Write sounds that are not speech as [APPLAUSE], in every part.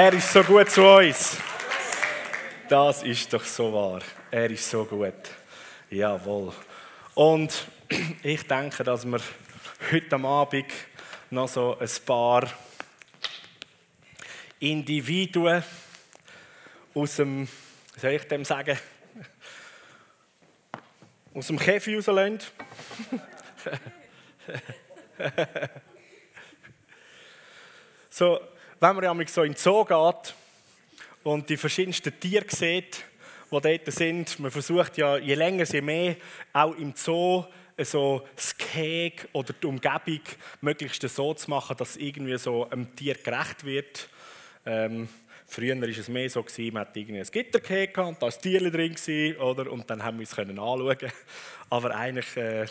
Er ist so gut zu uns. Das ist doch so wahr. Er ist so gut. Jawohl. Und [CLEARS THROAT] ich denke, dass wir heute Abend noch so ein paar Individuen aus dem, soll ich dem sagen, aus dem Käfig rauslassen. [LAUGHS] so, wenn man ja so in den Zoo geht und die verschiedensten Tiere sieht, die dort sind, man versucht ja, je länger, je mehr, auch im Zoo so das Gehege oder die Umgebung möglichst so zu machen, dass es irgendwie so einem Tier gerecht wird. Ähm, früher war es mehr so, gewesen, man hatte irgendwie ein Gittergehege und da war ein Tier drin, oder? und dann haben wir es anschauen Aber eigentlich äh,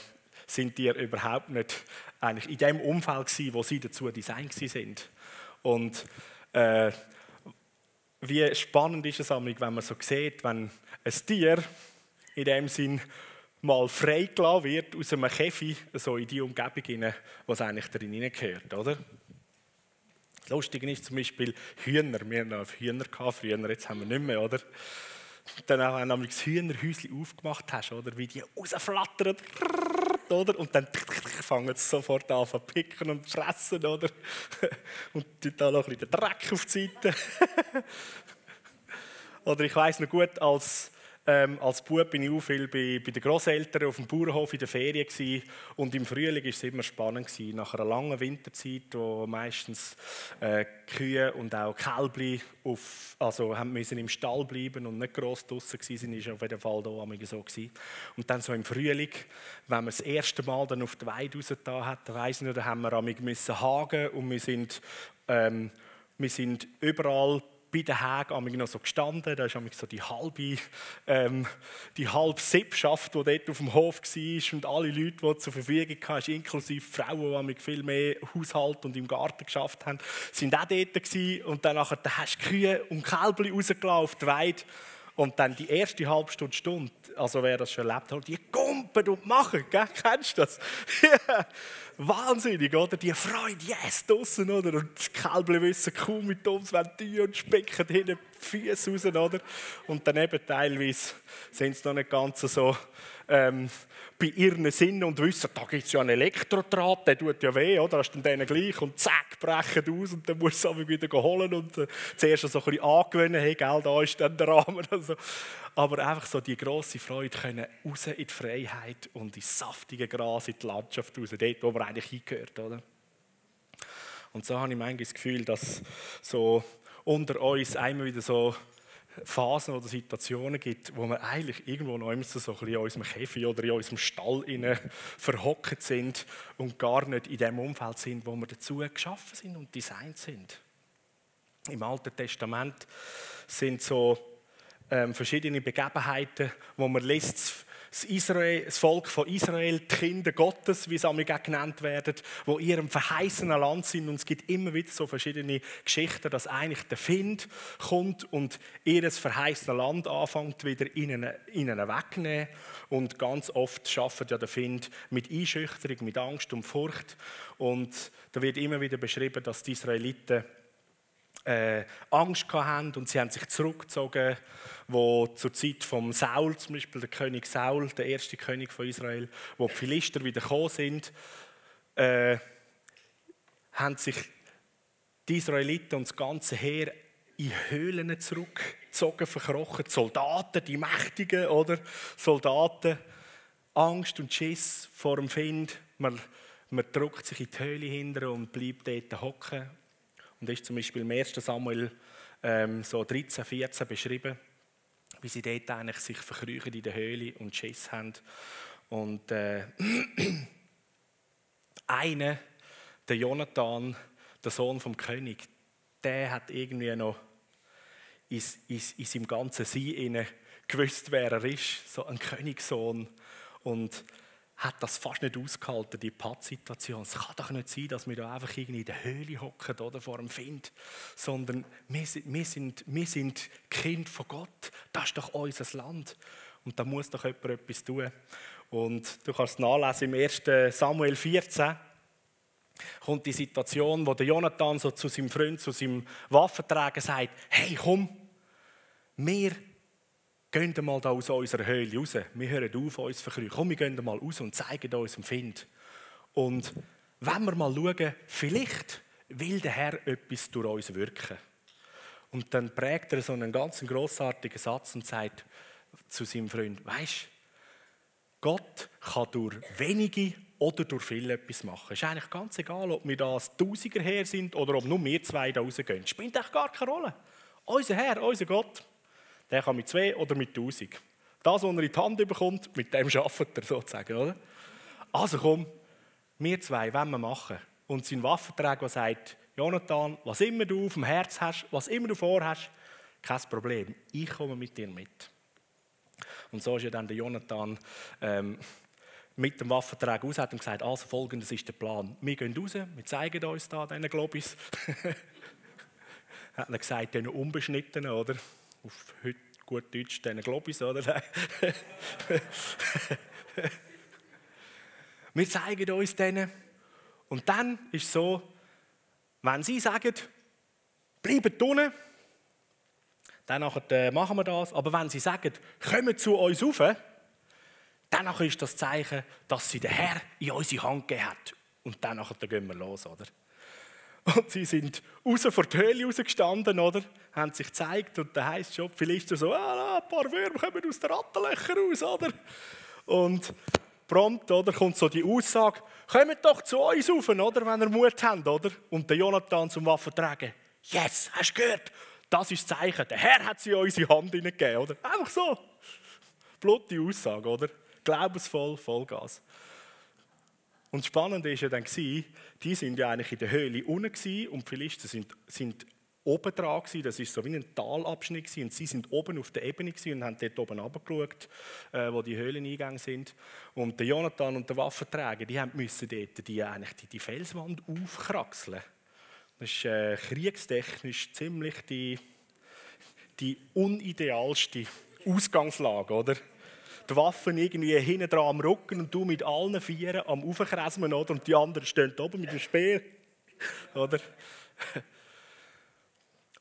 sind die überhaupt nicht eigentlich in dem Umfeld gewesen, wo sie dazu designt sind. Und äh, wie spannend ist es, wenn man so sieht, wenn ein Tier in dem Sinn mal freigelassen wird aus einem Käfig, so in die Umgebung hinein, was eigentlich darin hineingehört, oder? Das Lustige ist zum Beispiel Hühner. Wir hatten Hühner früher, jetzt haben wir nicht mehr, oder? Dann wenn du das Hühnerhäuschen aufgemacht hast, oder? Wie die rausflattern, oder? Und dann fangen sie sofort an zu picken und fressen, oder? [LAUGHS] Und da noch ein bisschen Dreck auf die Seite. [LAUGHS] oder ich weiß noch gut, als ähm, als Bub bin ich auch viel bei, bei den Großeltern auf dem Bauernhof in der Ferien gewesen. und im Frühling war es immer spannend gewesen. Nach einer langen Winterzeit, wo meistens äh, Kühe und auch Kälbli auf, also haben müssen im Stall bleiben und nicht gross draußen gewesen sind, ist auf jeden Fall da so gewesen. Und dann so im Frühling, wenn man das erste Mal dann auf die Weide rausgetan hat, weiss ich noch, da haben wir hagen und wir sind, ähm, wir sind überall bei den Hägen noch so gestanden. Da ist so die halbe, ähm, die halbe Sippschaft, die dort auf dem Hof war und alle Leute, die zur Verfügung hatten, inklusive Frauen, die viel mehr Haushalt und im Garten geschafft haben, sind auch dort gewesen. Und dann hast du Kühe und Kälbchen rausgelassen auf die Weide. Und dann die erste halbe Stunde, Stunde also wer das schon erlebt hat, die gumpen und machen, gell? [LAUGHS] kennst du das? [LAUGHS] Wahnsinnig, oder? Die Freude, yes, draussen, oder? Und die Kälbchen wissen kaum mit ums Ventil und specken hinten die Füße raus, oder? Und dann eben teilweise sind sie noch nicht ganz so ähm, bei ihren Sinnen und wissen, da gibt es ja einen Elektrodraht, der tut ja weh, oder? Hast du denen gleich und zack, brechen aus und dann musst du es wieder holen und äh, zuerst so ein bisschen angewöhnen, hey, gell, da ist dann der Rahmen. [LAUGHS] Also, aber einfach so die grosse Freude können raus in die Freiheit und ins saftige Gras, in die Landschaft raus, dort, wo man eigentlich hingehört, oder? Und so habe ich manchmal das Gefühl, dass so unter uns einmal wieder so Phasen oder Situationen gibt, wo wir eigentlich irgendwo noch immer so ein bisschen in unserem Käfig oder in unserem Stall verhockt sind und gar nicht in dem Umfeld sind, wo wir dazu geschaffen sind und designt sind. Im Alten Testament sind so ähm, verschiedene Begebenheiten, wo man liest, das, Israel, das Volk von Israel, die Kinder Gottes, wie sie auch genannt werden, wo in ihrem verheißenen Land sind. Und es gibt immer wieder so verschiedene Geschichten, dass eigentlich der Find kommt und ihr verheißenes Land anfängt, wieder ihnen, ihnen wegnehmen. Und ganz oft schafft ja der Find mit Einschüchterung, mit Angst und Furcht. Und da wird immer wieder beschrieben, dass die Israeliten äh, Angst hatten und sie haben sich zurückgezogen, wo zur Zeit von Saul, zum Beispiel der König Saul, der erste König von Israel, wo die Philister wieder gekommen sind, äh, haben sich die Israeliten und das ganze Heer in Höhlen zurückgezogen, verkrochen. Die Soldaten, die Mächtigen, oder? Soldaten, Angst und Schiss vor dem Find. Man, man drückt sich in die Höhle hinter und bleibt dort hocken und ist zum Beispiel im 1. Samuel ähm, so 13, 14 beschrieben, wie sie dort eigentlich sich verkrüchen in der Höhle und Schiss haben. Und äh, [CLEARS THROAT] einer, der Jonathan, der Sohn vom König, der hat irgendwie noch in, in, in seinem ganzen Sein gewusst, wer er ist, so ein Königssohn. Und hat das fast nicht ausgehalten, die Pattsituation. Es kann doch nicht sein, dass wir da einfach irgendwie in der Höhle hocken oder vor dem Find, sondern wir sind, wir, sind, wir sind Kind von Gott. Das ist doch unser Land. Und da muss doch jemand etwas tun. Und du kannst nachlesen im 1. Samuel 14. kommt die Situation, wo der Jonathan so zu seinem Freund, zu seinem Waffenträger sagt, hey komm, wir gehen mal da aus unserer Höhle raus. Wir hören auf, uns verkrüchen. Komm, wir gehen mal raus und zeigen uns dem Find. Und wenn wir mal schauen, vielleicht will der Herr etwas durch uns wirken. Und dann prägt er so einen ganz grossartigen Satz und sagt zu seinem Freund, weißt Gott kann durch wenige oder durch viele etwas machen. Es ist eigentlich ganz egal, ob wir da als Tausiger her sind oder ob nur wir zwei da rausgehen. Das spielt eigentlich gar keine Rolle. Unser Herr, unser Gott, der kann mit zwei oder mit tausend. Das, was er in die Hand bekommt, mit dem arbeitet er sozusagen. Oder? Also komm, wir zwei wollen wir machen. Und sein Waffenträger sagt, Jonathan, was immer du auf dem Herz hast, was immer du vorhast, kein Problem, ich komme mit dir mit. Und so ist ja dann der Jonathan ähm, mit dem Waffenträger raus und gesagt, also folgendes ist der Plan. Wir gehen raus, wir zeigen uns da diesen Globis. [LAUGHS] hat er gesagt, den unbeschnittenen, oder? Auf heute gut Deutsch, diesen Globis, oder? [LAUGHS] wir zeigen uns denen. Und dann ist es so, wenn sie sagen, bleibt unten, dann äh, machen wir das. Aber wenn sie sagen, kommen zu uns rauf, dann ist das Zeichen, dass sie den Herr in unsere Hand gegeben hat. Und dann gehen wir los, oder? Und sie sind raus vor die Höhle rausgestanden, oder? Haben sich gezeigt und da heisst schon, vielleicht so, ah, ein paar Würmer kommen aus den Rattenlöchern raus, oder? Und prompt, oder, kommt so die Aussage, kommt doch zu uns rauf, oder, wenn ihr Mut habt, oder? Und der Jonathan zum Waffenträger, yes, hast du gehört? Das ist das Zeichen. Der Herr hat sie in unsere Hand hineingegeben, oder? Einfach so. Blutige Aussage, oder? Glaubensvoll, Vollgas. Und das Spannende war ja dann, die sind ja eigentlich in der Höhle unten und die Philister sind, sind oben dran gewesen. Das war so wie ein Talabschnitt gewesen. und sie sind oben auf der Ebene und haben dort oben runtergeschaut, äh, wo die Höhleneingänge sind. Und der Jonathan und der Waffenträger, die haben dort die, eigentlich die, die Felswand aufkraxeln. Das ist äh, kriegstechnisch ziemlich die, die unidealste Ausgangslage, oder? Die Waffen irgendwie hinten dran am Rücken und du mit allen Vieren am Aufkresmen, oder? Und die anderen stehen oben mit dem Speer, oder?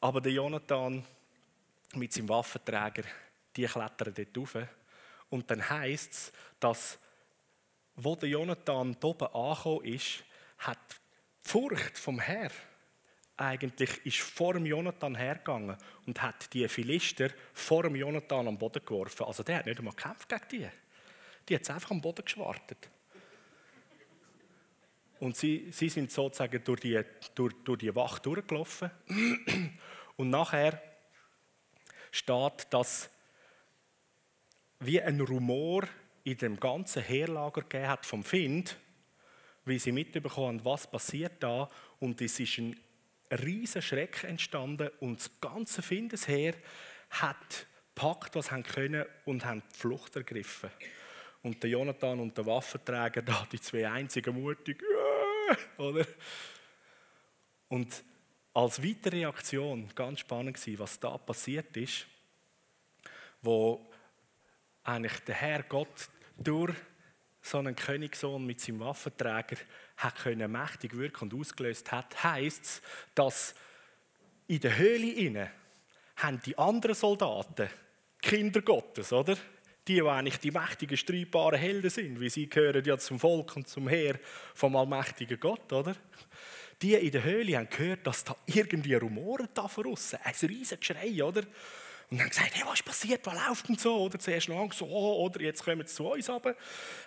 Aber der Jonathan mit seinem Waffenträger, die klettern dort rauf. Und dann heisst es, dass, wo der Jonathan oben angekommen ist, hat die Furcht vom Herrn eigentlich ist vor dem Jonathan hergegangen und hat die Philister vor dem Jonathan am Boden geworfen. Also der hat nicht einmal gekämpft gegen die. Die hat es einfach am Boden geschwartet. Und sie, sie sind sozusagen durch die, durch, durch die Wacht durchgelaufen. [CLEARS THROAT] Und nachher steht, dass wie ein Rumor in dem ganzen Heerlager gegeben hat vom Find, wie sie mitbekommen haben, was passiert da. Und es ist ein riesen Schreck entstanden und das ganze Findesheer hat packt, was sie können und haben die Flucht ergriffen. Und der Jonathan und der Waffenträger, da die zwei einzigen mutig, [LAUGHS] oder? Und als weitere Reaktion, ganz spannend war, was da passiert ist, wo eigentlich der Herr Gott durch so einen Königssohn mit seinem Waffenträger hat können mächtig wirken und ausgelöst hat, heißt es, dass in der Höhle inne haben die anderen Soldaten Kinder Gottes, oder? Die, die eigentlich die mächtigen, streitbaren Helden sind, wie sie gehören ja zum Volk und zum Heer vom allmächtigen Gott, oder? Die in der Höhle haben gehört, dass da irgendwie Rumoren da draussen, ein riesiges Geschrei, oder? Und dann gesagt, hey, was ist passiert, was läuft und so, oder? Zuerst noch Angst, so, oh, oder jetzt kommen sie zu uns runter.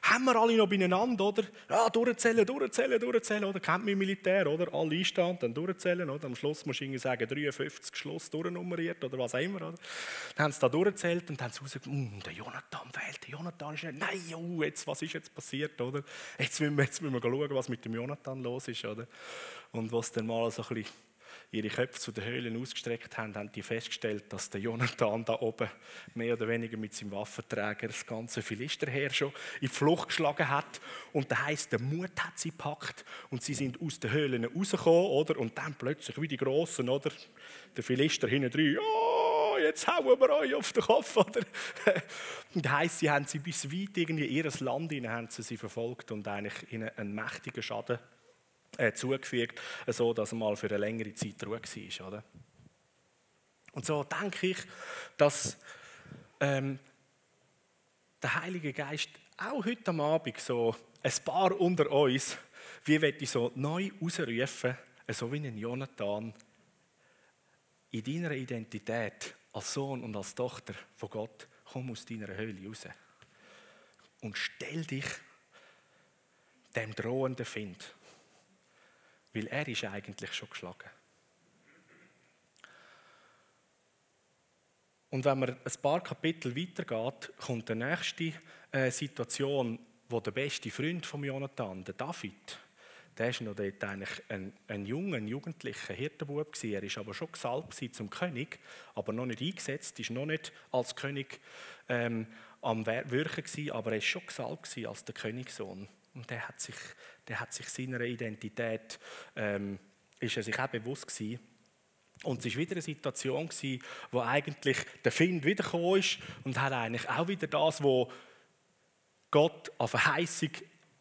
Haben wir alle noch beieinander, oder? Ja, durchzählen, durchzählen, durchzählen, oder? Kennt man Militär, oder? Alle einstehen, dann durchzählen, oder? Am Schluss muss ich sagen, 53 Schluss durchnummeriert, oder was auch immer, oder? Dann haben sie da durchzählt und haben sie rausgefunden, hm, der Jonathan fehlt, der Jonathan ist nicht, nein, oh, jetzt, was ist jetzt passiert, oder? Jetzt müssen wir, jetzt müssen wir schauen, was mit dem Jonathan los ist, oder? Und was dann mal so ein bisschen ihre Köpfe zu den Höhlen ausgestreckt haben, haben die festgestellt, dass der Jonathan da oben mehr oder weniger mit seinem Waffenträger das ganze Philisterheer schon in die Flucht geschlagen hat. Und das heisst, der Mut hat sie gepackt und sie sind aus den Höhlen rausgekommen, oder? Und dann plötzlich wie die Grossen, oder? Der Philister hinten drin, oh, jetzt hauen wir euch auf den Kopf, oder? [LAUGHS] Und heisst, sie haben sie bis weit in ihr Land hinein haben sie, sie verfolgt und eigentlich ihnen einen mächtigen Schaden äh, zugefügt, so dass er mal für eine längere Zeit ruhig war. Oder? Und so denke ich, dass ähm, der Heilige Geist auch heute am Abend so ein paar unter uns, wie ich so neu ausrufen, so wie ein Jonathan, in deiner Identität als Sohn und als Tochter von Gott, komm aus deiner Höhle raus und stell dich dem drohenden Find, weil er ist eigentlich schon geschlagen. Und wenn man ein paar Kapitel weitergeht, kommt die nächste äh, Situation, wo der beste Freund von Jonathan, der David, der war noch dort eigentlich ein, ein junger, ein jugendlicher Hirtenbub. Er war aber schon gesalbt zum König, aber noch nicht eingesetzt, ist noch nicht als König ähm, am Wirken gewesen, aber er war schon gesalbt als der Königssohn. Und der hat sich, der hat sich seiner Identität, ähm, ist er sich auch bewusst gewesen. Und es war wieder eine Situation, gewesen, wo eigentlich der Find wiedergekommen ist und hat eigentlich auch wieder das, was Gott an Verheißung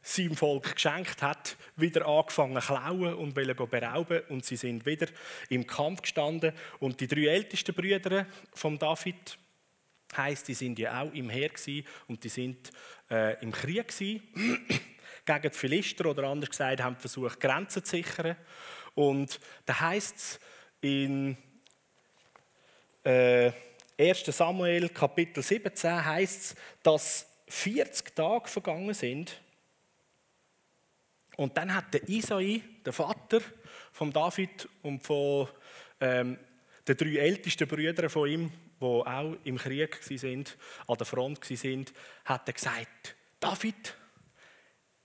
seinem Volk geschenkt hat, wieder angefangen zu klauen und wollen berauben. Und sie sind wieder im Kampf gestanden. Und die drei ältesten Brüder von David, heißt, die sind ja auch im Heer und die sind äh, im Krieg gegen die Philister oder anders gesagt haben versucht Grenzen zu sichern. Und da heißt es in äh, 1. Samuel Kapitel 17 heißt es, dass 40 Tage vergangen sind und dann hat der Isai, der Vater von David und von ähm, den drei ältesten Brüdern von ihm, die auch im Krieg sind, an der Front sind, hat er gesagt: David,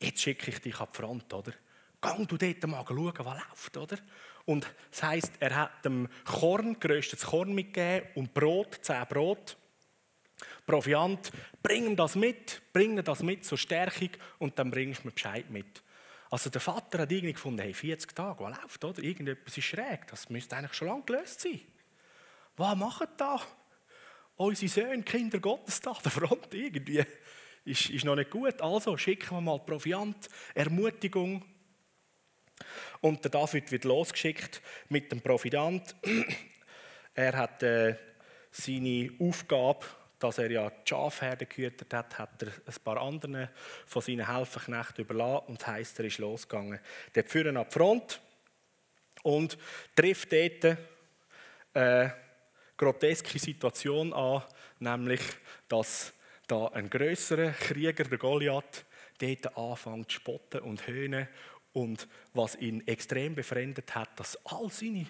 jetzt schicke ich dich an die Front, oder? Gang du dort mal schauen, was läuft, oder? Und das heisst, er hat dem Korn, geröstetes Korn mitgegeben und Brot, zehn Brot. Proviant, bring ihm das mit, bring ihm das mit zur Stärkung und dann bringst du mir Bescheid mit. Also der Vater hat irgendwie gefunden, hey, 40 Tage, was läuft, oder? Irgendetwas ist schräg, das müsste eigentlich schon lange gelöst sein. Was machen da unsere Söhne, Kinder Gottes da, der Front irgendwie? Ist, ist noch nicht gut. Also schicken wir mal Proviant, Ermutigung. Und der David wird losgeschickt mit dem Proviant. [CLEARS THROAT] er hat äh, seine Aufgabe dass er ja die Schafherde gehütet hat, hat er ein paar anderen von seinen Helferknechten überlassen und heisst, er ist losgegangen. Der führen an die Front und trifft dort eine groteske Situation an, nämlich, dass da ein größerer Krieger, der Goliath, dort anfängt zu spotten und höhnen und was ihn extrem befremdet hat, dass all seine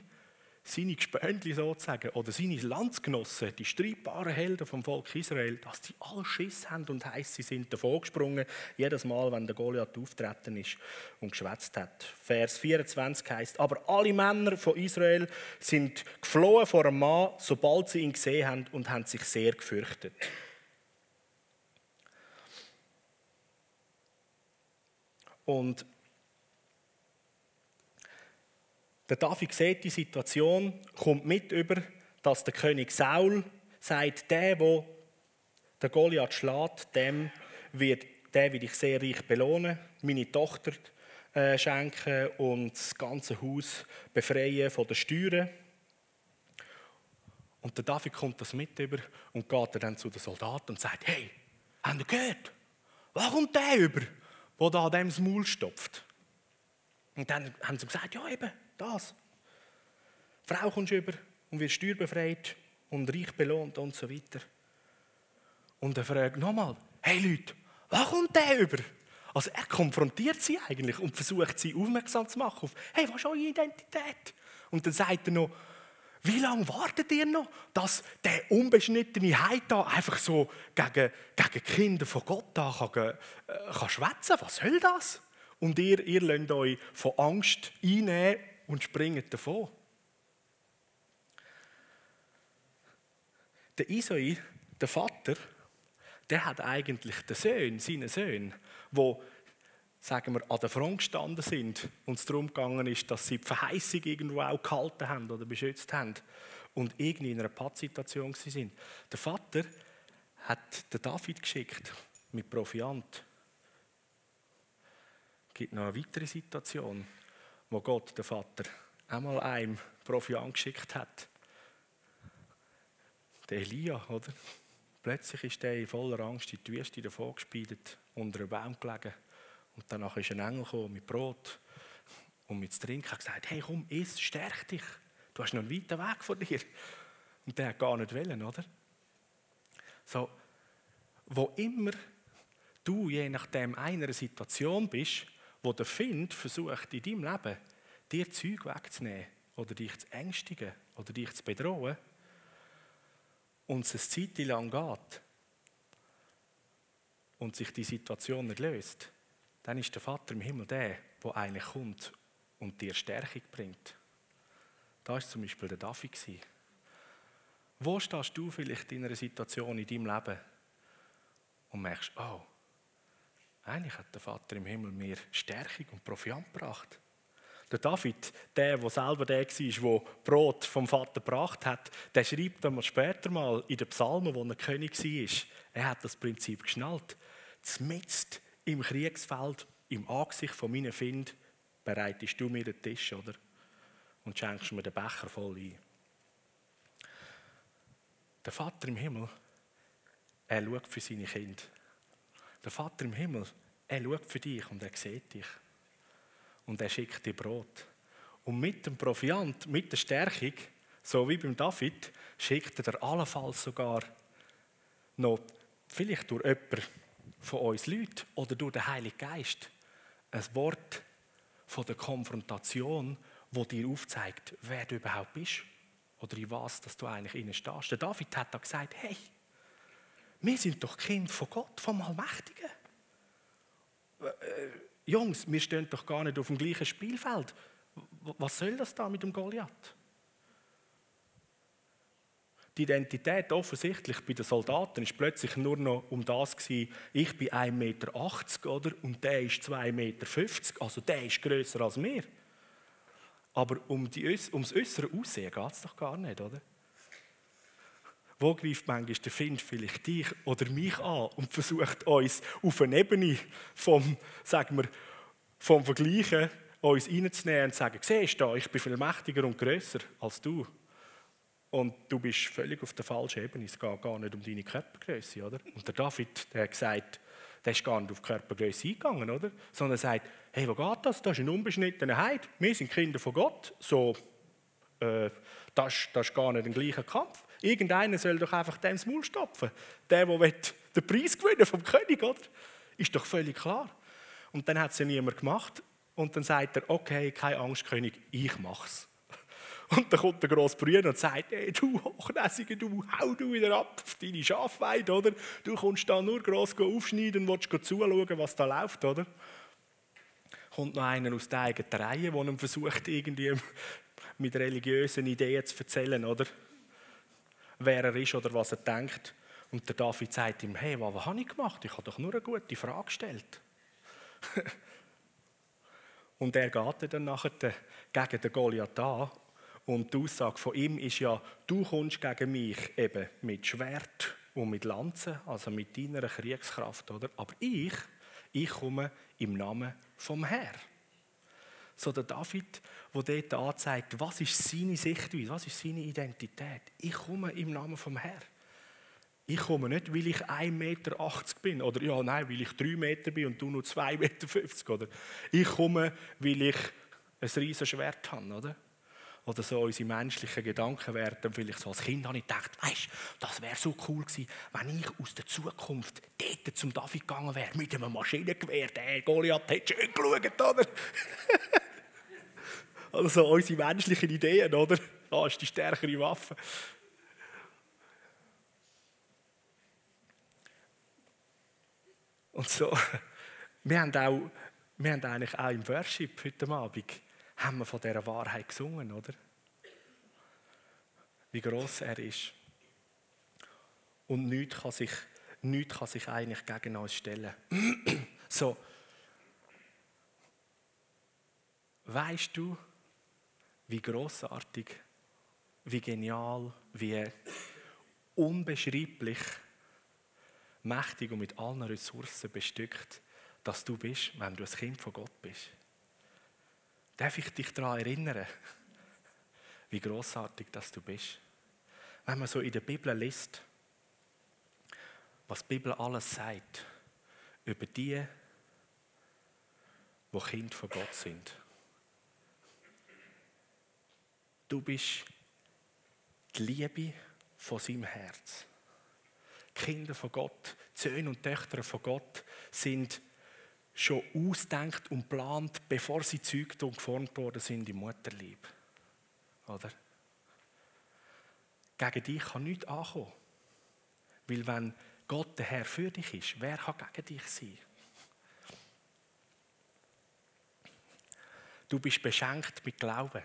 seine Gespöntli sozusagen oder seine Landsgenossen, die streitbaren Helden vom Volk Israel, dass die alle Schiss haben und heißt, sie sind davon gesprungen, jedes Mal, wenn der Goliath auftreten ist und geschwätzt hat. Vers 24 heißt: Aber alle Männer von Israel sind geflohen vor einem Mann, sobald sie ihn gesehen haben und haben sich sehr gefürchtet. Und Der David sieht die Situation, kommt mit über, dass der König Saul sagt, der, wo der Goliath schlägt, dem wird, der will ich sehr reich belohnen, meine Tochter äh, schenken und das ganze Haus befreien von den Steuern. Und der David kommt das mit über und geht dann zu den Soldaten und sagt, hey, habt ihr gehört? Was kommt der über, der da an dem Maul stopft? Und dann haben sie gesagt, ja eben, das. Frau kommst über und wird steuerbefreit und reich belohnt und so weiter. Und er fragt nochmal, hey Leute, was kommt der über? Also er konfrontiert sie eigentlich und versucht sie aufmerksam zu machen auf, hey, was ist eure Identität? Und dann sagt er noch, wie lange wartet ihr noch, dass der unbeschnittene Heid da einfach so gegen, gegen Kinder von Gott da kann, äh, kann schwätzen? Was soll das? Und ihr, ihr lasst euch von Angst einnehmen und springen davon. Der Isai, der Vater, der hat eigentlich den Sohn, seinen Sohn, wo sagen wir, an der Front gestanden sind und es darum gegangen ist, dass sie die Verheißung irgendwo auch gehalten haben oder beschützt haben und irgendwie in einer Pattsituation sind. Der Vater hat den David geschickt mit Proviant. Es gibt noch eine weitere Situation wo Gott, der Vater, einmal einem Profi angeschickt hat. Der Elia, oder? Plötzlich ist der in voller Angst in die Wüste davon gespeidet, unter einem Baum gelegen. Und danach ist ein Engel gekommen mit Brot und mit Trinken und gesagt, hey komm, iss, stärk dich. Du hast noch einen weiten Weg vor dir. Und der hat gar nicht wollen, oder? So, wo immer du je nachdem einer Situation bist, wo der Find versucht in deinem Leben dir Zeug wegzunehmen oder dich zu ängstigen oder dich zu bedrohen und es eine Zeit lang geht und sich die Situation nicht löst, dann ist der Vater im Himmel der, der eigentlich kommt und dir Stärkung bringt. Da war zum Beispiel der David. Wo stehst du vielleicht in einer Situation in deinem Leben und merkst, oh, eigentlich hat der Vater im Himmel mir Stärkung und Proviant gebracht. Der David, der, der selber der war, der Brot vom Vater gebracht hat, der schreibt dann später mal in den Psalmen, wo er König war, er hat das Prinzip geschnallt. Zmitzt im Kriegsfeld, im Angesicht von meinen Find, bereitest du mir den Tisch, oder? Und schenkst mir den Becher voll ein. Der Vater im Himmel, er schaut für seine Kinder. Der Vater im Himmel, er schaut für dich und er sieht dich. Und er schickt dir Brot. Und mit dem Proviant, mit der Stärkung, so wie beim David, schickt er dir allenfalls sogar noch, vielleicht durch jemanden von uns Leuten oder durch den Heiligen Geist, ein Wort von der Konfrontation, wo dir aufzeigt, wer du überhaupt bist oder in was dass du eigentlich innen stehst. Der David hat da gesagt, hey, wir sind doch Kind von Gott, vom Allmächtigen. Äh, Jungs, wir stehen doch gar nicht auf dem gleichen Spielfeld. Was soll das da mit dem Goliath? Die Identität offensichtlich bei den Soldaten ist plötzlich nur noch um das gewesen, ich bin 1,80 Meter oder? und der ist 2,50 Meter, also der ist grösser als mir. Aber um die, ums äußere Aussehen geht es doch gar nicht, oder? Wo greift manchmal der Find vielleicht dich oder mich an und versucht uns auf eine Ebene vom, sagen wir, vom Vergleichen uns reinzunehmen und zu sagen, siehst du, ich bin viel mächtiger und grösser als du. Und du bist völlig auf der falschen Ebene. Es geht gar nicht um deine Körpergröße, oder? Und der David, der hat gesagt, der ist gar nicht auf die Körpergröße eingegangen, oder? Sondern er sagt, hey, wo geht das? Das ist eine unbeschnittene Heid. Wir sind Kinder von Gott. So, äh, das, das ist gar nicht ein gleicher Kampf. Irgendeiner soll doch einfach dem das Maul stopfen. Der, der den Preis gewinnen vom König, oder? Ist doch völlig klar. Und dann hat es ja niemand gemacht. Und dann sagt er, okay, keine Angst, König, ich mach's. Und dann kommt der grosse Bruder und sagt, hey, du Hochnäsiger, du hau du wieder ab auf deine Schafweide, oder? Du kommst da nur gross aufschneiden und willst zuschauen, was da läuft, oder? Kommt noch einer aus der eigenen Reihe, der ihm versucht, irgendwie mit religiösen Ideen zu erzählen, oder? Wer er ist oder was er denkt. Und der David sagt ihm, hey, was, was habe ich gemacht? Ich habe doch nur eine gute Frage gestellt. [LAUGHS] und er geht dann nachher gegen den Goliath an und die Aussage von ihm ist ja, du kommst gegen mich eben mit Schwert und mit Lanzen, also mit deiner Kriegskraft, oder? Aber ich, ich komme im Namen vom Herrn. So der David, der dort anzeigt, was ist seine Sichtweise, was ist seine Identität. Ich komme im Namen vom Herrn. Ich komme nicht, weil ich 1,80 Meter bin. Oder ja, nein, weil ich 3 Meter bin und du nur 2,50 Meter. Oder? Ich komme, weil ich ein riesiges Schwert habe. Oder? Oder so unsere menschlichen Gedanken werden. Vielleicht so als Kind habe ich gedacht, weißt, das wäre so cool gewesen, wenn ich aus der Zukunft dort zum David gegangen wäre, mit einem Maschinengewehr. Der Goliath hätte schön geschaut, oder? [LAUGHS] also unsere menschlichen Ideen, oder? Da ist die stärkere Waffe. Und so, [LAUGHS] wir haben, auch, wir haben eigentlich auch im Worship heute Abend haben wir von dieser Wahrheit gesungen, oder? Wie groß er ist. Und nichts kann sich, nichts kann sich eigentlich gegen uns stellen. [CLEARS THROAT] so. Weißt du, wie großartig, wie genial, wie unbeschreiblich mächtig und mit allen Ressourcen bestückt, dass du bist, wenn du ein Kind von Gott bist? Darf ich dich daran erinnern, wie großartig das du bist. Wenn man so in der Bibel liest, was die Bibel alles sagt über die, wo Kind von Gott sind. Du bist die Liebe von seinem Herz. Kinder von Gott, Söhne und Töchter von Gott sind schon ausdenkt und plant, bevor sie zeugt und geformt worden sind im Mutterlieb. Oder? Gegen dich kann nichts ankommen. Weil wenn Gott der Herr für dich ist, wer kann gegen dich sein? Du bist beschenkt mit Glauben.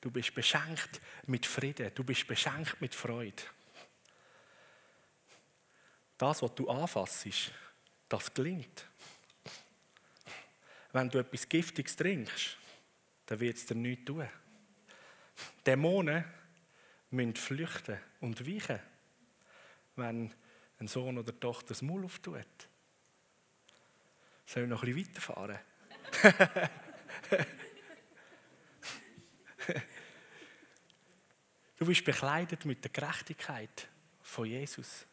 Du bist beschenkt mit Frieden. Du bist beschenkt mit Freude. Das, was du anfassst, das gelingt. Wenn du etwas Giftiges trinkst, dann wird es dir nichts tun. Dämonen müssen flüchten und weichen, wenn ein Sohn oder Tochter das Maul auftut. Soll ich noch ein bisschen weiterfahren? [LAUGHS] du bist bekleidet mit der Gerechtigkeit von Jesus.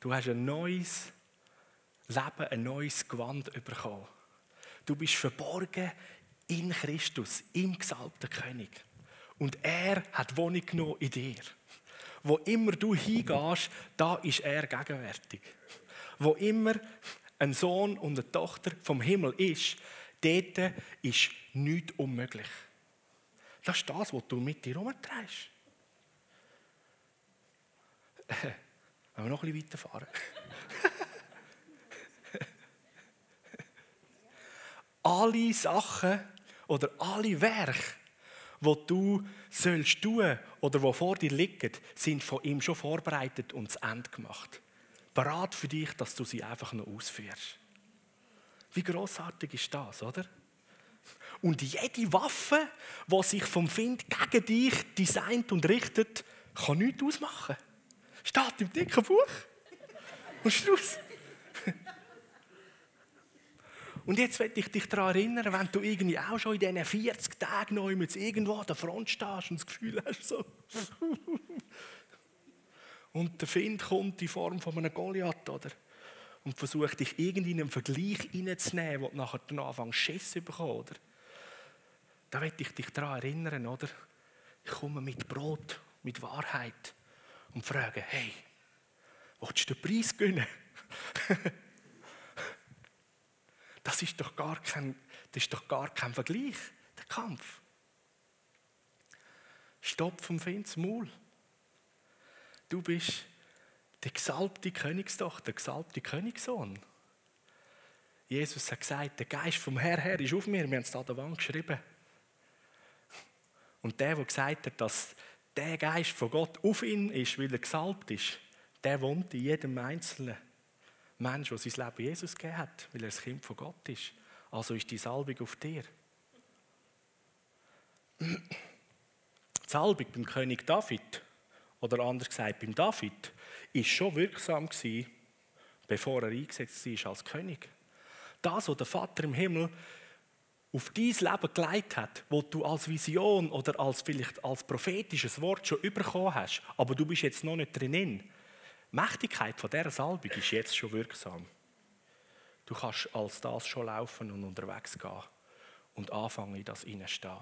Du hast ein neues Leben, ein neues Gewand bekommen. Du bist verborgen in Christus, im gesalbten König. Und er hat Wohnung genommen in dir. Wo immer du hingehst, da ist er gegenwärtig. Wo immer ein Sohn und eine Tochter vom Himmel ist, dort ist nichts unmöglich. Das ist das, was du mit dir herumtreibst. [LAUGHS] Wollen wir noch ein bisschen weiterfahren? [LAUGHS] alle Sachen oder alle Werke, die du sollst tun oder die vor dir liegen, sind von ihm schon vorbereitet und zu Ende gemacht. Bereit für dich, dass du sie einfach noch ausführst. Wie großartig ist das, oder? Und jede Waffe, die sich vom Find gegen dich designt und richtet, kann nichts ausmachen. Steht im dicken Buch. Und Schluss. Und jetzt will ich dich daran erinnern, wenn du irgendwie auch schon in diesen 40 Tagen noch irgendwo an der Front stehst und das Gefühl hast, so. und der Find kommt in Form von einem Goliath, oder? Und versucht dich irgendwie in einen Vergleich reinzunehmen, wo du nachher dann anfängst, Schiss zu bekommen, oder? Da will ich dich daran erinnern, oder? Ich komme mit Brot, mit Wahrheit und frage, hey, willst du den Preis gewinnen? [LAUGHS] Das ist doch gar kein, das ist doch gar kein Vergleich, der Kampf. Stopp vom Finds Maul. Du bist die gesalbte Königstochter, der gesalbte Königssohn. Jesus hat gesagt, der Geist vom Herr her ist auf mir. Wir haben es da an der Wand geschrieben. Und der, der gesagt hat, dass der Geist von Gott auf ihn ist, weil er gesalbt ist, der wohnt in jedem Einzelnen. Mensch, der sein Leben Jesus gegeben hat, weil er das Kind von Gott ist. Also ist die Salbung auf dir. Die Salbung beim König David, oder anders gesagt beim David, ist schon wirksam gewesen, bevor er eingesetzt war als König. Das, was der Vater im Himmel auf dein Leben geleitet hat, wo du als Vision oder als vielleicht als prophetisches Wort schon bekommen hast, aber du bist jetzt noch nicht drinnen, Mächtigkeit von dieser Salbung ist jetzt schon wirksam. Du kannst als das schon laufen und unterwegs gehen und anfangen, in das hineinstehen.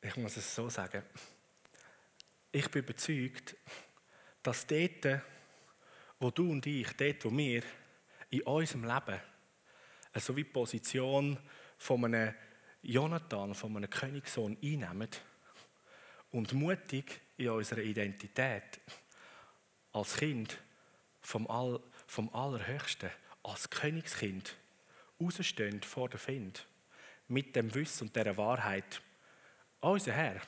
Ich muss es so sagen ich bin überzeugt, dass dort, wo du und ich, dort, wo wir in unserem Leben so wie die Position von einem Jonathan, von einem Königssohn einnehmen und mutig in unserer Identität als Kind vom, All, vom Allerhöchsten, als Königskind, rausstehen vor der Find, mit dem Wissen und der Wahrheit, unser Herr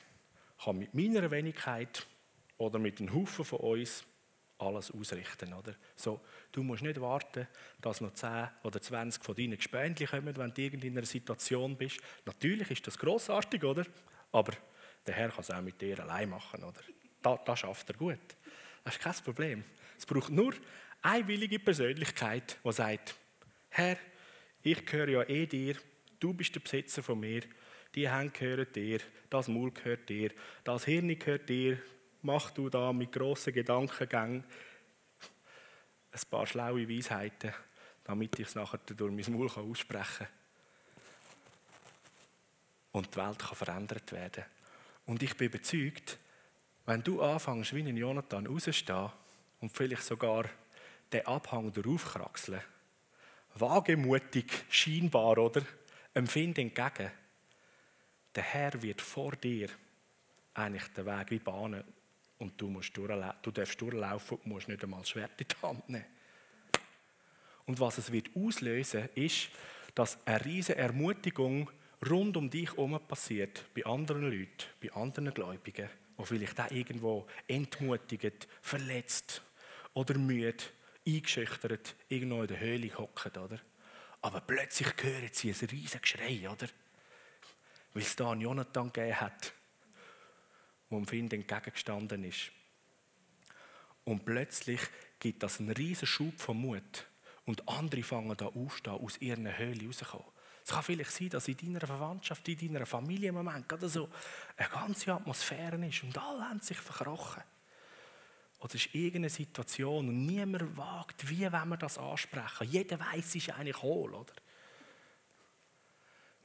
kann mit meiner Wenigkeit oder mit einem Haufen von uns alles ausrichten. Oder? So, du musst nicht warten, dass noch 10 oder 20 von deinen Gespendli kommen, wenn du in einer Situation bist. Natürlich ist das grossartig, oder? aber der Herr kann es auch mit dir allein machen. Oder? Das, das schafft er gut. Das ist kein Problem. Es braucht nur eine willige Persönlichkeit, die sagt, Herr, ich gehöre ja eh dir, du bist der Besitzer von mir, die Hände gehören dir, das Maul gehört dir, das Hirn gehört dir, mach du da mit grossen Gedankengängen ein paar schlaue Weisheiten, damit ich es nachher durch mein Maul aussprechen kann. Und die Welt kann verändert werden. Und ich bin überzeugt, wenn du anfängst, wie ein Jonathan rauszustehen und vielleicht sogar den Abhang daraufkraxeln, wagemutig, scheinbar, oder? Empfinden entgegen, der Herr wird vor dir eigentlich den Weg wie bahnen und du, musst du darfst durchlaufen und musst nicht einmal das Schwert in die Hand nehmen. Und was es wird auslösen, ist, dass eine riesige Ermutigung rund um dich herum passiert, bei anderen Leuten, bei anderen Gläubigen, die vielleicht auch irgendwo entmutigt, verletzt oder müde, eingeschüchtert, irgendwo in der Höhle hocken, oder? Aber plötzlich hören sie ein riesiges Geschrei, oder? Weil es da einen Jonathan gegeben hat, wo dem Find entgegengestanden ist. Und plötzlich gibt das einen riesen Schub von Mut. Und andere fangen da aufstehen, aus ihren Höhlen rauszukommen. Es kann vielleicht sein, dass in deiner Verwandtschaft, in deiner Familie im Moment gerade so eine ganze Atmosphäre ist und alle haben sich verkrochen. Oder es ist irgendeine Situation und niemand wagt, wie wenn wir das ansprechen. Jeder weiß, es ist eigentlich hohl, oder?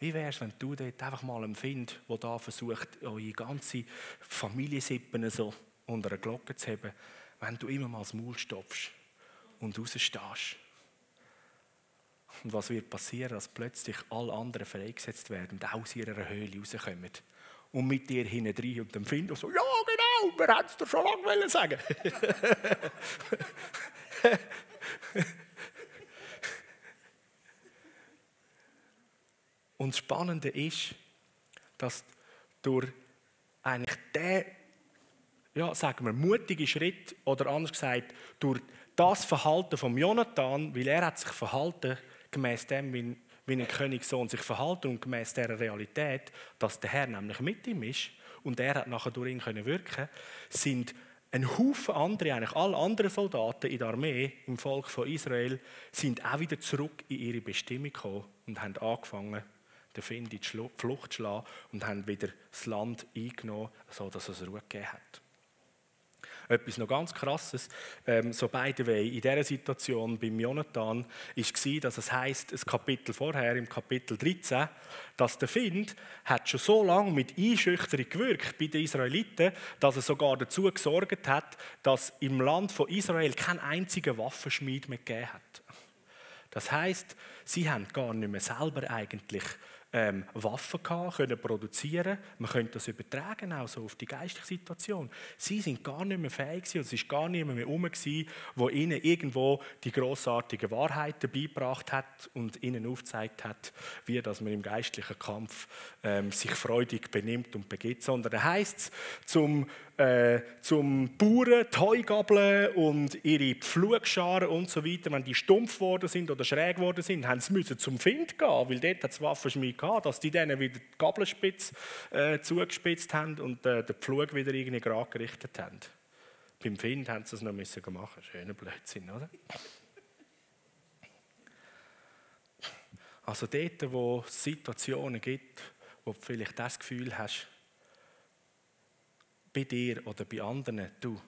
Wie wäre es, wenn du dort einfach mal einen findest, der da versucht, eure ganze Familiensippen so unter eine Glocke zu haben, wenn du immer mal das Maul stopfst und rausstehst? Und was wird passieren, dass plötzlich alle anderen freigesetzt werden und aus ihrer Höhle rauskommen und mit dir hinein und dann finden so, ja genau, wir hätten es dir schon lange sagen [LAUGHS] Und das Spannende ist, dass durch eigentlich den, ja, sagen wir, mutigen Schritt oder anders gesagt, durch das Verhalten von Jonathan, weil er hat sich verhalten gemäß dem, wie, wie ein Königssohn sich verhalten und gemäß der Realität, dass der Herr nämlich mit ihm ist und er hat nachher durch ihn können wirken, sind ein Haufen andere, eigentlich alle anderen Soldaten in der Armee im Volk von Israel, sind auch wieder zurück in ihre Bestimmung gekommen und haben angefangen, den Find in die Flucht schlagen und haben wieder das Land eingenommen, sodass es Ruhe gegeben hat. Etwas noch ganz Krasses, ähm, so beide Wege in dieser Situation beim Jonathan, war, dass es heißt, ein Kapitel vorher, im Kapitel 13, dass der Find hat schon so lange mit Einschüchterung gewirkt bei den Israeliten, dass er sogar dazu gesorgt hat, dass im Land von Israel kein einziger Waffenschmied mehr gegeben hat. Das heißt, sie haben gar nicht mehr selber eigentlich ähm, Waffen gehabt, können produzieren. Man könnte das übertragen auch so auf die geistliche Situation. Sie sind gar nicht mehr fähig gewesen, und es ist gar niemand mehr herum gewesen, wo ihnen irgendwo die großartigen Wahrheiten beigebracht hat und ihnen aufgezeigt hat, wie dass man im geistlichen Kampf ähm, sich freudig benimmt und begeht. Sondern da heißt es, zum äh, zum Bauern die Heugabeln und ihre Pflugscharen und so weiter, wenn die stumpf geworden sind oder schräg geworden sind, haben sie müssen zum Find gehen, weil dort hat es Waffenschmied gehabt, dass die denen wieder die Gabelspitze äh, zugespitzt haben und äh, den Pflug wieder irgendwie gerade gerichtet haben. Beim Find haben sie es noch müssen machen. Schöner Blödsinn, oder? Also dort, wo es Situationen gibt, wo du vielleicht das Gefühl hast, bei dir oder bei anderen, du,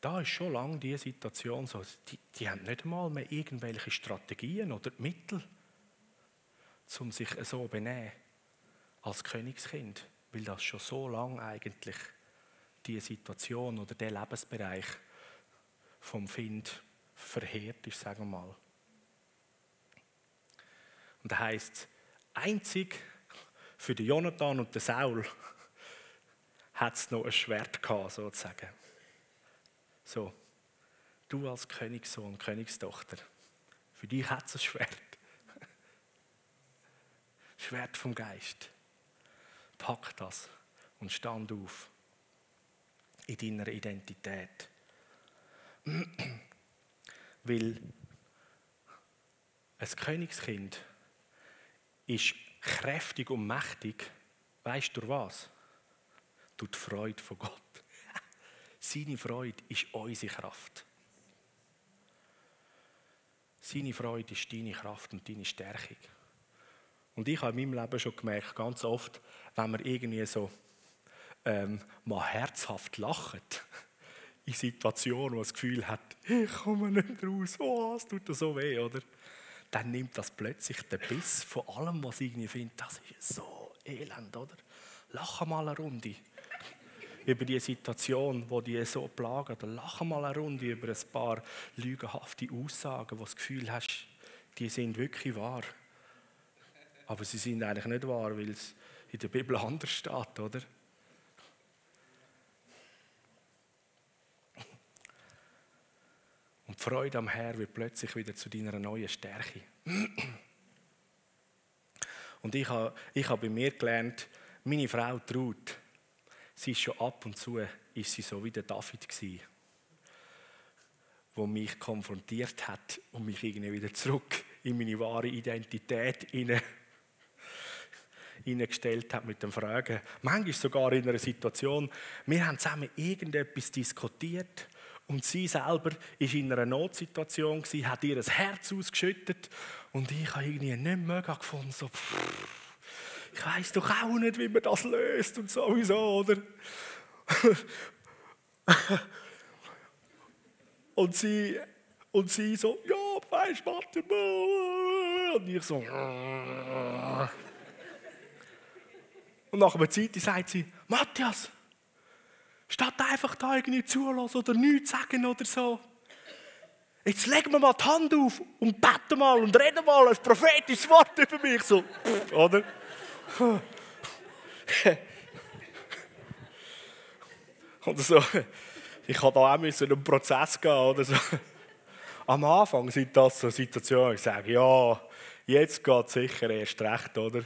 da ist schon lange die Situation so, die, die haben nicht einmal mehr irgendwelche Strategien oder Mittel, um sich so benehmen als Königskind, weil das schon so lange eigentlich die Situation oder der Lebensbereich vom Find verheert ist, sagen wir mal. Und da heißt einzig für den Jonathan und den Saul hat es noch ein Schwert gehabt, sozusagen. So, du als Königssohn, Königstochter, für dich hat es ein Schwert. [LAUGHS] Schwert vom Geist. Pack das und stand auf in deiner Identität. [CLEARS THROAT] Weil ein Königskind ist kräftig und mächtig. Weißt du was? Durch die Freude von Gott. [LAUGHS] Seine Freude ist unsere Kraft. Seine Freude ist deine Kraft und deine Stärkung. Und ich habe in meinem Leben schon gemerkt, ganz oft, wenn man irgendwie so ähm, mal herzhaft lacht, [LAUGHS] in Situationen, wo man das Gefühl hat, ich komme nicht raus, oh, es tut so weh, oder? Dann nimmt das plötzlich den Biss von allem, was ich irgendwie finde, das ist so elend, oder? Lach mal eine Runde über die Situation, wo die so oder lach mal eine Runde über ein paar lügenhafte Aussagen, wo du das Gefühl hast, die sind wirklich wahr. Aber sie sind eigentlich nicht wahr, weil es in der Bibel anders steht, oder? Und die Freude am Herrn wird plötzlich wieder zu deiner neuen Stärke. Und ich habe, ich habe bei mir gelernt, meine Frau traut, sie ist schon ab und zu ist sie so wie der David gewesen, wo mich konfrontiert hat und mich irgendwie wieder zurück in meine wahre Identität hinein hineingestellt hat mit den Fragen. Manchmal sogar in einer Situation, wir haben zusammen irgendetwas diskutiert und sie selber ist in einer Notsituation gewesen, hat ihr Herz ausgeschüttet und ich habe irgendwie nicht mega gefunden, so, ich weiß doch auch nicht, wie man das löst und sowieso, oder? und sie und sie so, ja, weißt, warte mal. Und ich so, und nach einer Zeit sagt sie, Matthias, statt einfach da irgendwie zulassen oder nichts sagen oder so, jetzt legen wir mal die Hand auf und beten mal und reden mal ein prophetisches Wort über mich. So, oder? Oder so. Ich habe da auch in einen Prozess gehen oder so. Am Anfang sind das so Situationen, ich sage, ja, jetzt geht es sicher erst recht, oder?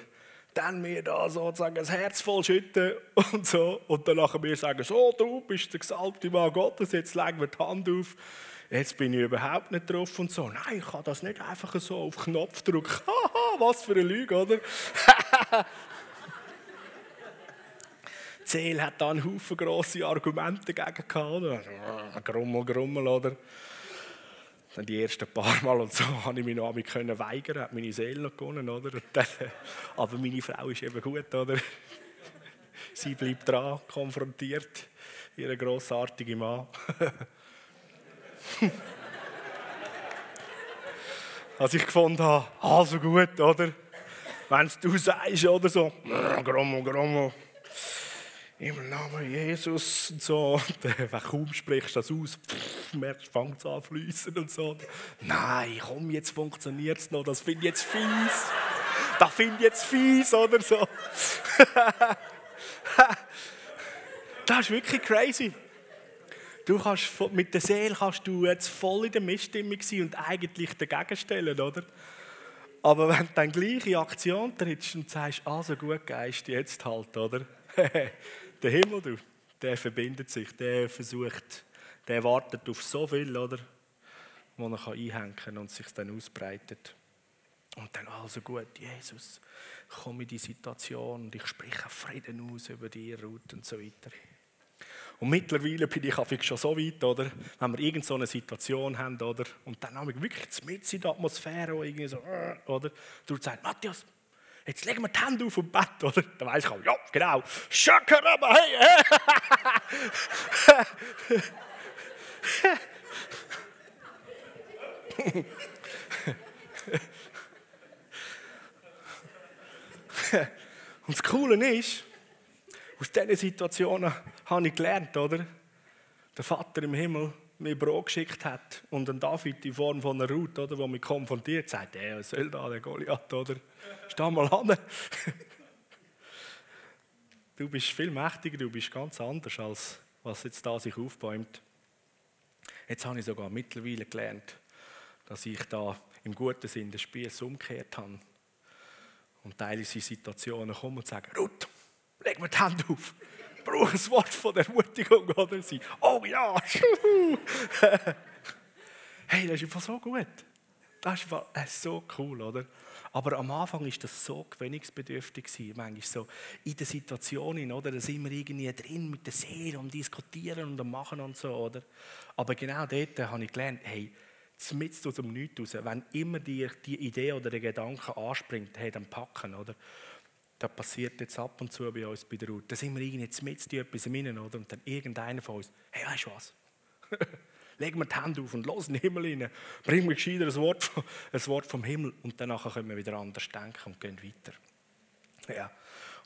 dann mir da sozusagen das Herz voll schütten und so. Und dann nachher mir sagen, so, du bist der gesalbte Mann Gottes, jetzt legen wir die Hand auf. Jetzt bin ich überhaupt nicht drauf und so. Nein, ich kann das nicht einfach so auf Knopf drücken. [LAUGHS] Haha, was für eine Lüge, oder? [LAUGHS] Zähl hat da einen Haufen grosse Argumente dagegen gehabt, oder? Grummel, Grummel, oder? Dann die ersten paar Mal und so [LAUGHS] habe ich mich noch können weigern, hat meine Seele noch gewonnen, oder? Dann, aber meine Frau ist eben gut, oder? Sie bleibt dran, konfrontiert, ihre grossartige Mann. [LAUGHS] Als ich gefunden habe, also gut, oder? Wenn du sagst, oder so, Grommel, Grommel im Namen Jesus und so. [LAUGHS] Und kaum sprichst das aus, pff, merkst, fängt es an zu fließen und so. Nein, komm, jetzt funktioniert es noch, das finde ich jetzt fies. Das finde ich jetzt fies, oder so. [LAUGHS] das ist wirklich crazy. Du kannst, mit der Seele kannst du jetzt voll in der Missstimmung sein und eigentlich dagegen stellen, oder? Aber [LAUGHS] wenn du dann gleiche Aktion trittst und sagst, also gut, Geist, jetzt halt, oder? [LAUGHS] Der Himmel, du, der verbindet sich, der versucht, der wartet auf so viel, oder? Wo er einhängen kann und sich dann ausbreitet. Und dann, also gut, Jesus, komm in die Situation und ich spreche Frieden aus über die Ruth und so weiter. Und mittlerweile bin ich schon so weit, oder? Wenn wir irgendeine so Situation haben, oder? Und dann haben wir wirklich mit in der Atmosphäre, irgendwie so, äh, oder? Du sagst, Matthias, jetzt legen wir die Hände auf dem Bett, oder? Dann weiß ich auch, ja, genau. Schakarama, hey, hey. Und das Coole ist, aus diesen Situationen habe ich gelernt, oder? Der Vater im Himmel mir Brot geschickt hat und ein David in Form von einer Ruth, oder, wo mich konfrontiert, sagt, er, was soll da, der Goliath, oder? Steh mal an. [LAUGHS] Du bist viel mächtiger, du bist ganz anders, als was jetzt da sich aufbäumt. Jetzt habe ich sogar mittlerweile gelernt, dass ich da im guten Sinn den Spieß umgekehrt habe und teilweise Situationen komme und sage, Ruth, leg mir die Hand auf. Braucht ein Wort von Ermutigung, oder? Sie, oh ja, [LAUGHS] hey, das ist einfach so gut. Das ist einfach äh, so cool, oder? Aber am Anfang ist das so gewöhnungsbedürftig. Manchmal so in der Situation, oder? Da sind wir irgendwie drin mit der Seele und diskutieren und machen und so, oder? Aber genau dort habe ich gelernt, hey, mitten aus dem Nichts raus, wenn immer die, die Idee oder der Gedanke anspringt, hey, dann packen, oder? Das passiert jetzt ab und zu bei uns bei der Route. Da sind wir irgendwie mit etwas rein, oder? Und dann irgendeiner von uns, hey, weißt du was? [LAUGHS] Legen wir die Hände auf und los in den Himmel rein. Bringen wir gescheiter ein Wort, ein Wort vom Himmel und danach können wir wieder anders denken und gehen weiter. Ja.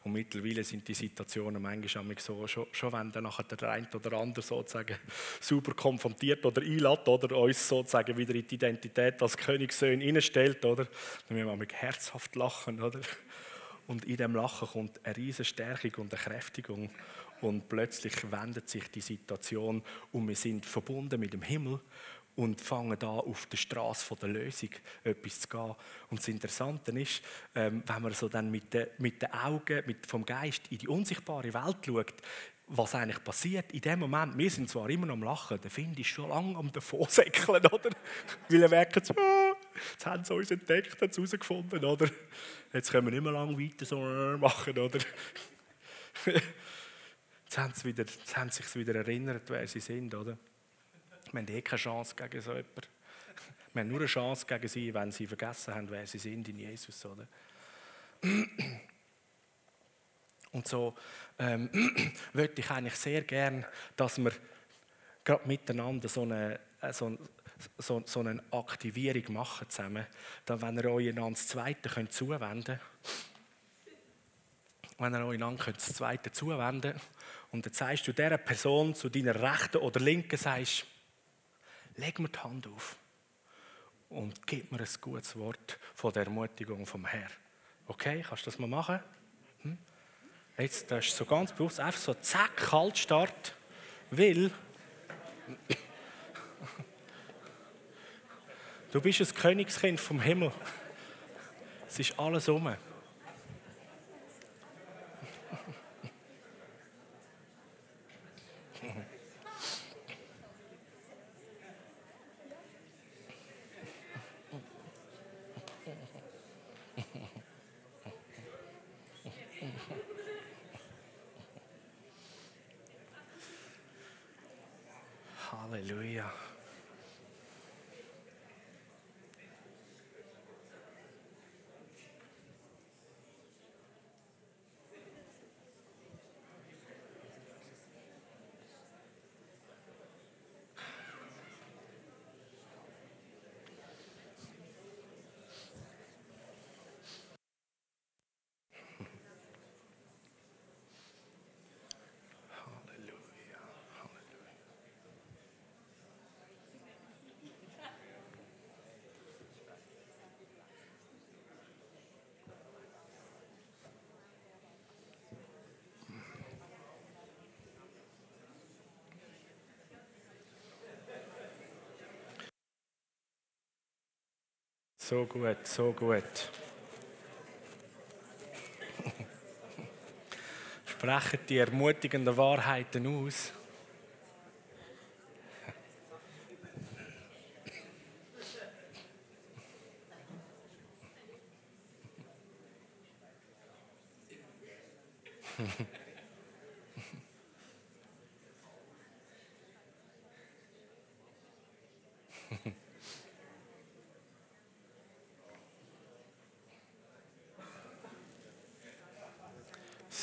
Und mittlerweile sind die Situationen manchmal so, schon, schon wenn dann nachher der eine oder andere sozusagen super konfrontiert oder einlädt oder uns sozusagen wieder in die Identität als Königssöhne hineinstellt, oder? Dann müssen wir mit herzhaft lachen, oder? Und in dem Lachen kommt eine riesige Stärkung und eine Kräftigung. Und plötzlich wendet sich die Situation und wir sind verbunden mit dem Himmel und fangen da auf der Straße der Lösung etwas zu gehen. Und das Interessante ist, ähm, wenn man so dann mit den, mit den Augen mit, vom Geist in die unsichtbare Welt schaut, was eigentlich passiert in dem Moment, wir sind zwar immer noch am Lachen, der Find ist schon lange am davonsäckeln, [LAUGHS] oder? Weil er merkt, ah, jetzt haben sie uns entdeckt, haben sie herausgefunden, oder? Jetzt können wir nicht mehr lange weiter so machen, oder? Jetzt haben sie, wieder, jetzt haben sie sich wieder erinnert, wer sie sind, oder? Wir haben eh keine Chance gegen so jemanden. Wir haben nur eine Chance gegen sie, wenn sie vergessen haben, wer sie sind in Jesus, oder? Und so ähm, [CLEARS THROAT] würde ich eigentlich sehr gern, dass wir gerade miteinander so eine, äh, so, so, so eine Aktivierung machen zusammen. Dann, wenn ihr euch einander das Zweite könnt zuwenden könnt, wenn ihr euch einander das Zweite zuwenden könnt, und dann sagst du dieser Person zu deiner rechten oder linken, sagst, leg mir die Hand auf und gib mir ein gutes Wort von der Ermutigung vom Herrn. Okay, kannst du das mal machen? Hm? Jetzt das ist so ganz bewusst einfach so zack, Kaltstart, weil du bist ein Königskind vom Himmel. Es ist alles um. Halleluja. So gut, so gut. [LAUGHS] Sprechen die ermutigenden Wahrheiten aus.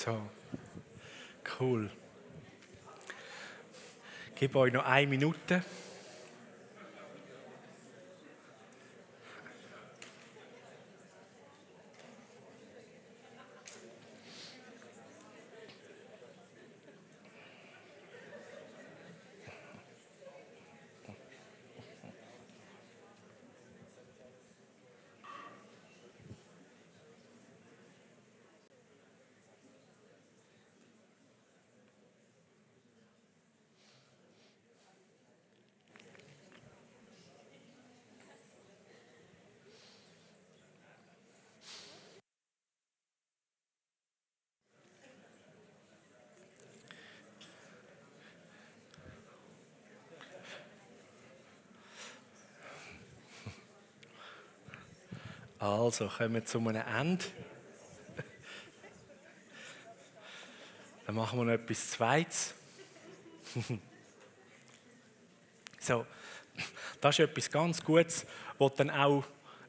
So, cool. Ich euch noch eine Minute. Also, kommen wir zu einem Ende. Dann machen wir noch etwas Zweites. [LAUGHS] so, das ist etwas ganz Gutes, was dann auch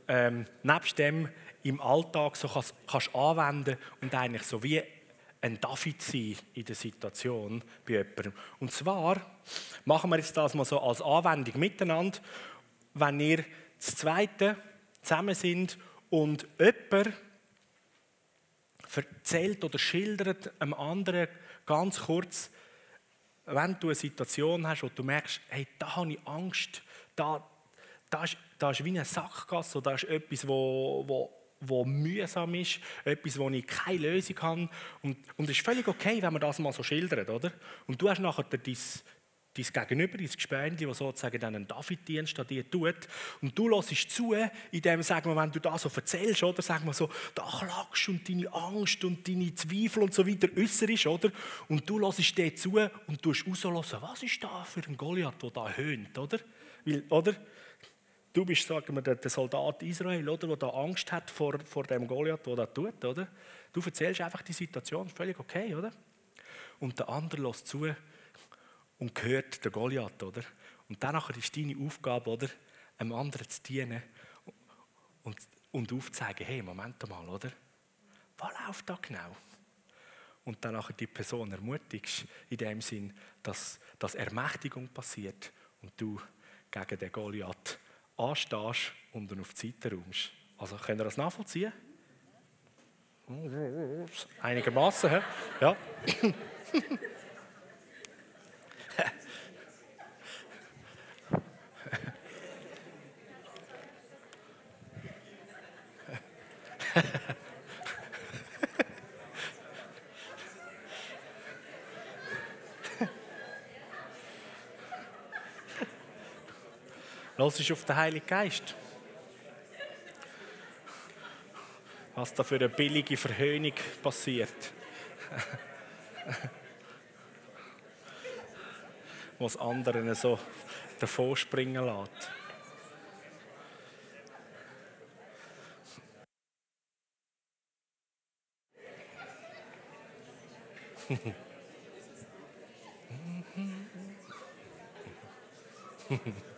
ähm, nebst dem im Alltag so kannst, kannst anwenden und eigentlich so wie ein David sein in der Situation bei jemandem. Und zwar machen wir jetzt das mal so als Anwendung miteinander, wenn ihr das Zweite zusammen sind und jemand erzählt oder schildert einem anderen ganz kurz, wenn du eine Situation hast, wo du merkst, hey, da habe ich Angst, da, da, ist, da ist wie eine Sackgasse, da ist etwas, wo, wo, wo mühsam ist, etwas, wo ich keine Lösung habe. Und, und es ist völlig okay, wenn man das mal so schildert, oder? Und du hast nachher dein, dein Gegenüber, dein Gespendli, das sozusagen einen David-Dienst an dir tut. Und du hörst zu, indem, sagen wir, wenn du das so erzählst, oder, sagen wir so, da klagst und deine Angst und deine Zweifel und so weiter äußerst, oder? Und du hörst dir zu und tust raushören, was ist da für ein Goliath, der da höhnt, oder? Weil, oder? Du bist, sagen wir, der Soldat Israel, oder, der da Angst hat vor, vor dem Goliath, der das tut, oder? Du erzählst einfach die Situation, völlig okay, oder? Und der andere lässt zu und hört den Goliath, oder? Und danach ist deine Aufgabe, oder? Einem anderen zu dienen und, und aufzuzeigen, hey, Moment mal, oder? Was läuft da genau? Und dann die Person ermutigst, in dem Sinn, dass, dass Ermächtigung passiert und du gegen den Goliath anstehst und ihn auf die Seite räumst. Also, könnt ihr das nachvollziehen? Einigermaßen, ja. [LAUGHS] [LAUGHS] Los ist auf den Heiligen Geist. Was da für eine billige Verhöhnung passiert. Was anderen so davor springen lässt. mm-hmm. [LAUGHS]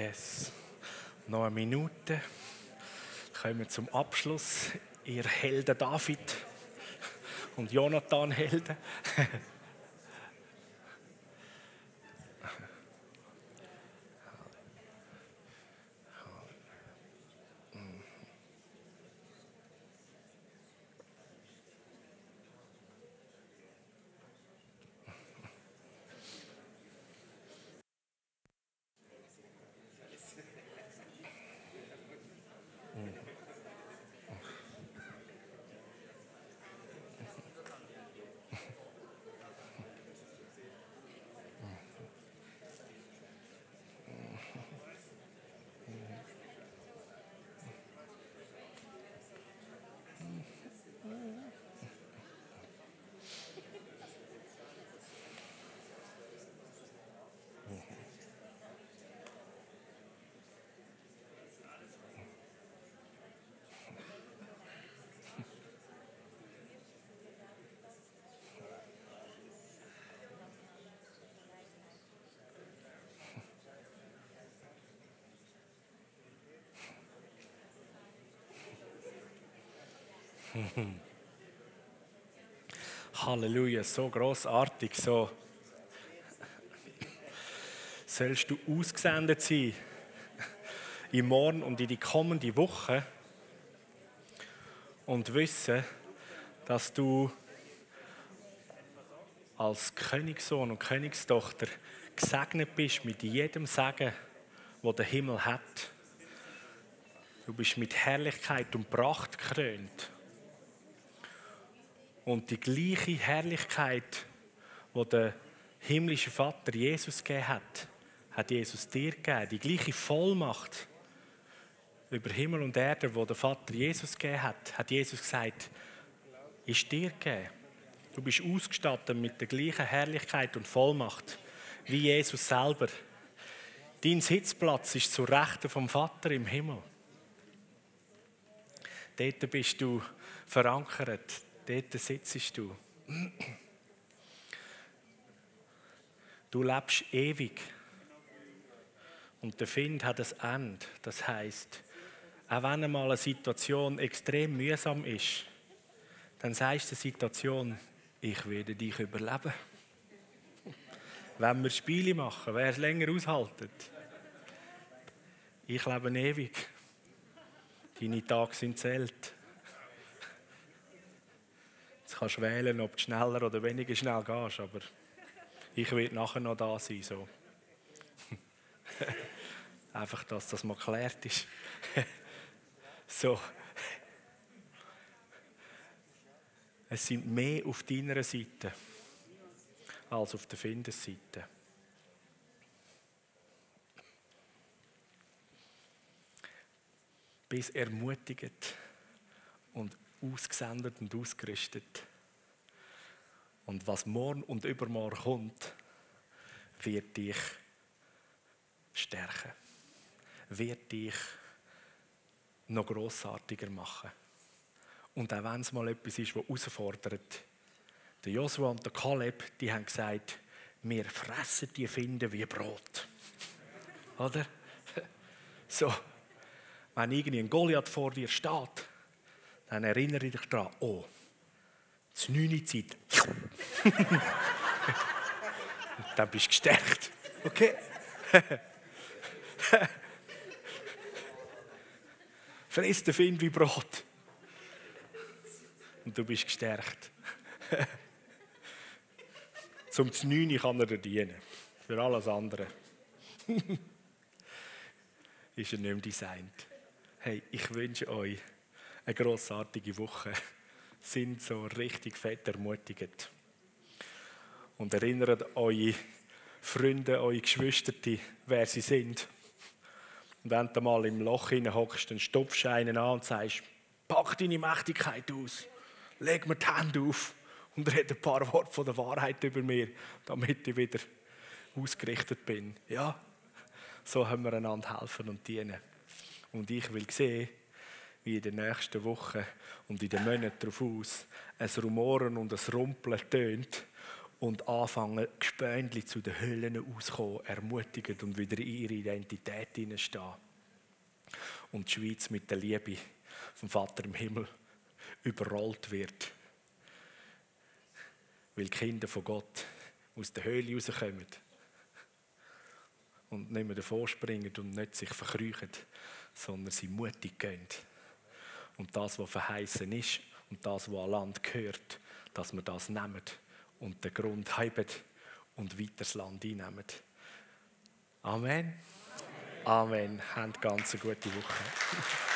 Yes. Noch eine Minute. Kommen wir zum Abschluss. Ihr Helden David und Jonathan Helden. [LAUGHS] [LAUGHS] Halleluja, so großartig, so sollst du ausgesendet sein im Morgen und in die kommende Woche und wissen, dass du als Königssohn und Königstochter gesegnet bist mit jedem Segen, wo der Himmel hat. Du bist mit Herrlichkeit und Pracht gekrönt. Und die gleiche Herrlichkeit, die der himmlische Vater Jesus gegeben hat, hat Jesus dir gegeben. Die gleiche Vollmacht über Himmel und Erde, wo der Vater Jesus gegeben hat, hat Jesus gesagt, ist dir gegeben. Du bist ausgestattet mit der gleichen Herrlichkeit und Vollmacht wie Jesus selber. Dein Sitzplatz ist zur Rechten vom Vater im Himmel. Dort bist du verankert. Dort sitzt du. Du lebst ewig. Und der Find hat ein Ende. Das heißt, auch wenn einmal eine Situation extrem mühsam ist, dann sagst du der Situation, ich werde dich überleben. Wenn wir Spiele machen, wer es länger aushaltet. Ich lebe ewig. Deine Tage sind zählt. Kannst wählen, ob du schneller oder weniger schnell gehst, aber ich will nachher noch da sein. So. [LAUGHS] Einfach, dass das mal geklärt ist. [LAUGHS] so. Es sind mehr auf deiner Seite als auf der Findesseite. Bis ermutigt und ausgesendet und ausgerüstet. Und was morgen und übermorgen kommt, wird dich stärken. Wird dich noch grossartiger machen. Und auch wenn es mal etwas ist, was herausfordert, der Joshua und der Kaleb, die haben gesagt, wir fressen die Finden wie Brot. [LAUGHS] Oder? [LAUGHS] So, wenn irgendwie ein Goliath vor dir steht, dann erinnere dich daran, oh, ist 9 Zeit. [LAUGHS] dann bist du gestärkt. Okay? [LAUGHS] Friss den Find wie Brot. Und du bist gestärkt. [LAUGHS] Zum 9 kann er dir dienen. Für alles andere ist er nicht mehr designt. Hey, ich wünsche euch eine grossartige Woche. Sind so richtig fett ermutigt. Und erinnert eure Freunde, eure Geschwister, wer sie sind. Und wenn du mal im Loch hockst, dann stopfst du einen an und sagst, pack deine Mächtigkeit aus, leg mir die Hände auf und rede ein paar Worte von der Wahrheit über mir, damit ich wieder ausgerichtet bin. Ja, so haben wir einander helfen und dienen. Und ich will sehen, wie in den nächsten Wochen und in den Monaten darauf aus ein Rumoren und ein Rumpeln tönt und anfangen, Gespöndli zu den Höhlen auszukommen, ermutigen und wieder in ihre Identität hineinstehen. Und die Schweiz mit der Liebe vom Vater im Himmel überrollt wird. Weil die Kinder von Gott aus der Höhle rauskommen und nicht mehr davor springen und nicht sich verkrüchen, sondern sie mutig gehen. Und das, was verheißen ist und das, was an Land gehört, dass wir das nehmen und den Grund haben und weiter das Land einnehmen. Amen. Amen. Amen. Habt ganz eine gute Woche.